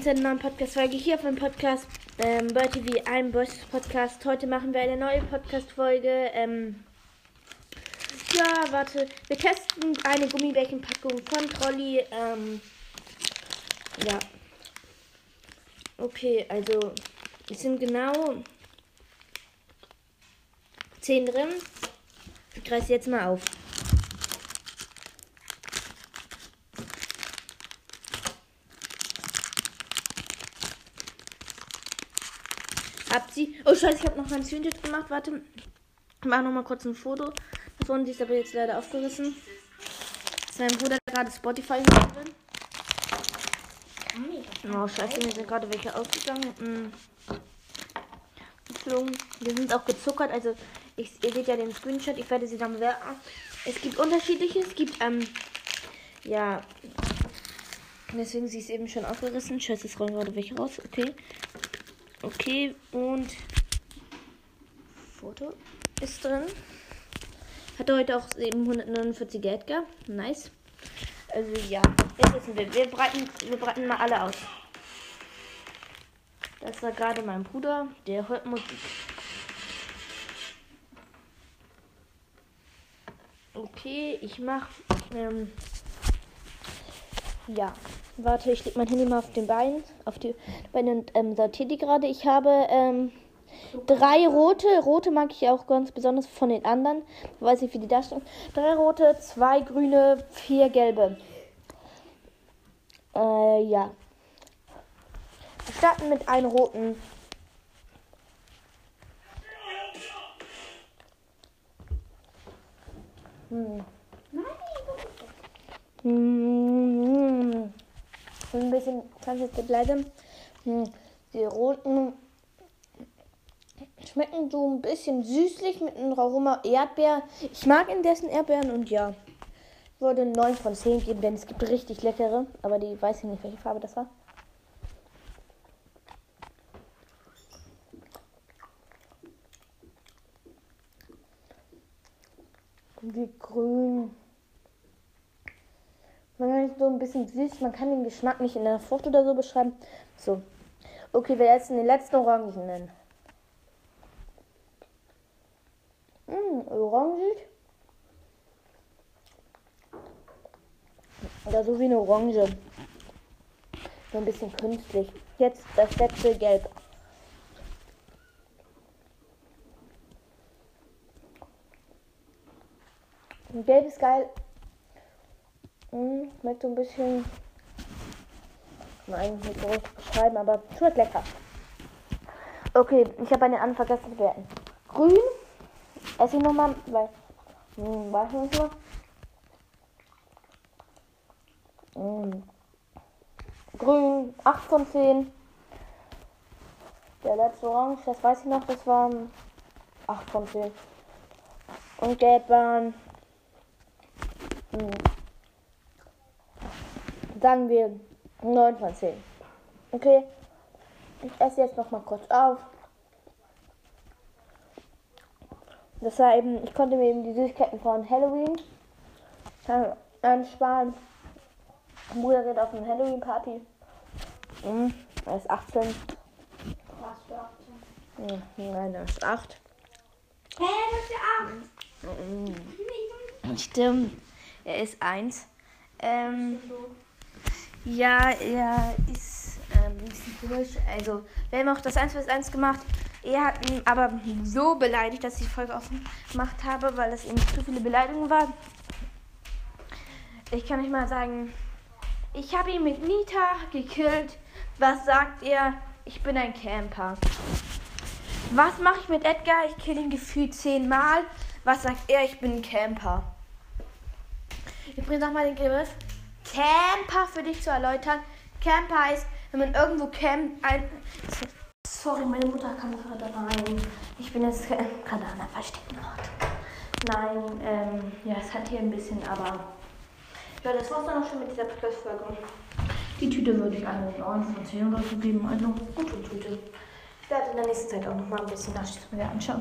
willkommen zu einer neuen Podcast-Folge hier dem Podcast ähm, Bird ein Boys Podcast. Heute machen wir eine neue Podcast-Folge. Ähm, ja, warte. Wir testen eine Gummibärchenpackung von Trolli. Ähm, ja. Okay, also es sind genau 10 drin. Ich reiße jetzt mal auf. Habt sie. Oh scheiße, ich habe noch mein Screenshot gemacht. Warte. Ich mache noch mal kurz ein Foto. Davon die ist aber jetzt leider aufgerissen. Das mein Bruder gerade Spotify hören. Oh scheiße, mir sind gerade welche ausgegangen. Geflogen. Die sind auch gezuckert. Also ich, ihr seht ja den Screenshot. Ich werde sie dann bewerten. Es gibt unterschiedliche. Es gibt ähm, ja Deswegen sie ist eben schon aufgerissen. Scheiße, es rollen gerade welche raus. Okay. Okay, und Foto ist drin. Hatte heute auch eben 149 Geld gehabt. Nice. Also ja, jetzt wissen wir. Wir breiten, wir breiten mal alle aus. Das war gerade mein Bruder, der hört Musik. Okay, ich mach. Ähm, ja. Warte, ich leg mein Handy mal auf den Bein, auf die Beine und ähm, sortiere die gerade. Ich habe ähm, drei rote. Rote mag ich auch ganz besonders von den anderen. Ich weiß nicht, wie die da stehen. Drei rote, zwei grüne, vier gelbe. Äh, ja. Wir starten mit einem roten. Hm. Hm ein bisschen, jetzt leider, hm, die roten schmecken so ein bisschen süßlich mit einem Aroma Erdbeer. Ich mag indessen Erdbeeren und ja, ich würde 9 von 10 geben, denn es gibt richtig leckere, aber die weiß ich nicht, welche Farbe das war. Wie grün. Ein bisschen süß, man kann den Geschmack nicht in der Frucht oder so beschreiben. So. Okay, wir essen den letzten Orangenen. Mmh, orangig. Oder so wie eine Orange. So ein bisschen künstlich. Jetzt das letzte Gelb. Gelb ist geil, Mmh, schmeckt so ein bisschen. Kann man eigentlich nicht richtig beschreiben, aber schmeckt lecker. Okay, ich habe eine anderen vergessen zu bewerten. Grün. Esse ich nochmal, weil. Hm, weiß ich nicht mehr. Hm. Grün, 8 von 10. Der letzte Orange, das weiß ich noch, das waren 8 von 10. Und gelb waren. Hm sagen wir 9 von 10. Okay. Ich esse jetzt noch mal kurz auf. Das war eben, ich konnte mir eben die Süßigkeiten von Halloween ansparen. Mein Bruder geht auf eine Halloween-Party. Mhm, er ist 18. Was für 18? Mhm, nein, er ist 8. Hä, das ist ja 8. Mhm. Stimmt, er ist 1. Ähm, ja, er ist ähm, ein bisschen komisch. Also, wir haben auch das 1 vs 1 gemacht. Er hat ihn aber so beleidigt, dass ich die Folge offen gemacht habe, weil es eben zu viele Beleidigungen waren. Ich kann nicht mal sagen, ich habe ihn mit Nita gekillt. Was sagt er? Ich bin ein Camper. Was mache ich mit Edgar? Ich kill ihn gefühlt zehnmal. Was sagt er? Ich bin ein Camper. Übrigens nochmal den Griff. Camper für dich zu erläutern. Camper heißt, wenn man irgendwo campt. Sorry, meine Mutter kam gerade rein. Ich bin jetzt gerade an einer versteckten Ort. Nein, ähm, ja, es hat hier ein bisschen, aber. Ja, das war's dann auch schon mit dieser Podcast-Folge. Die Tüte würde ich eine 9 von 10 oder so geben. Also, gute Tüte. Ich werde in der nächsten Zeit auch noch mal ein bisschen Nachschüsse mir anschauen.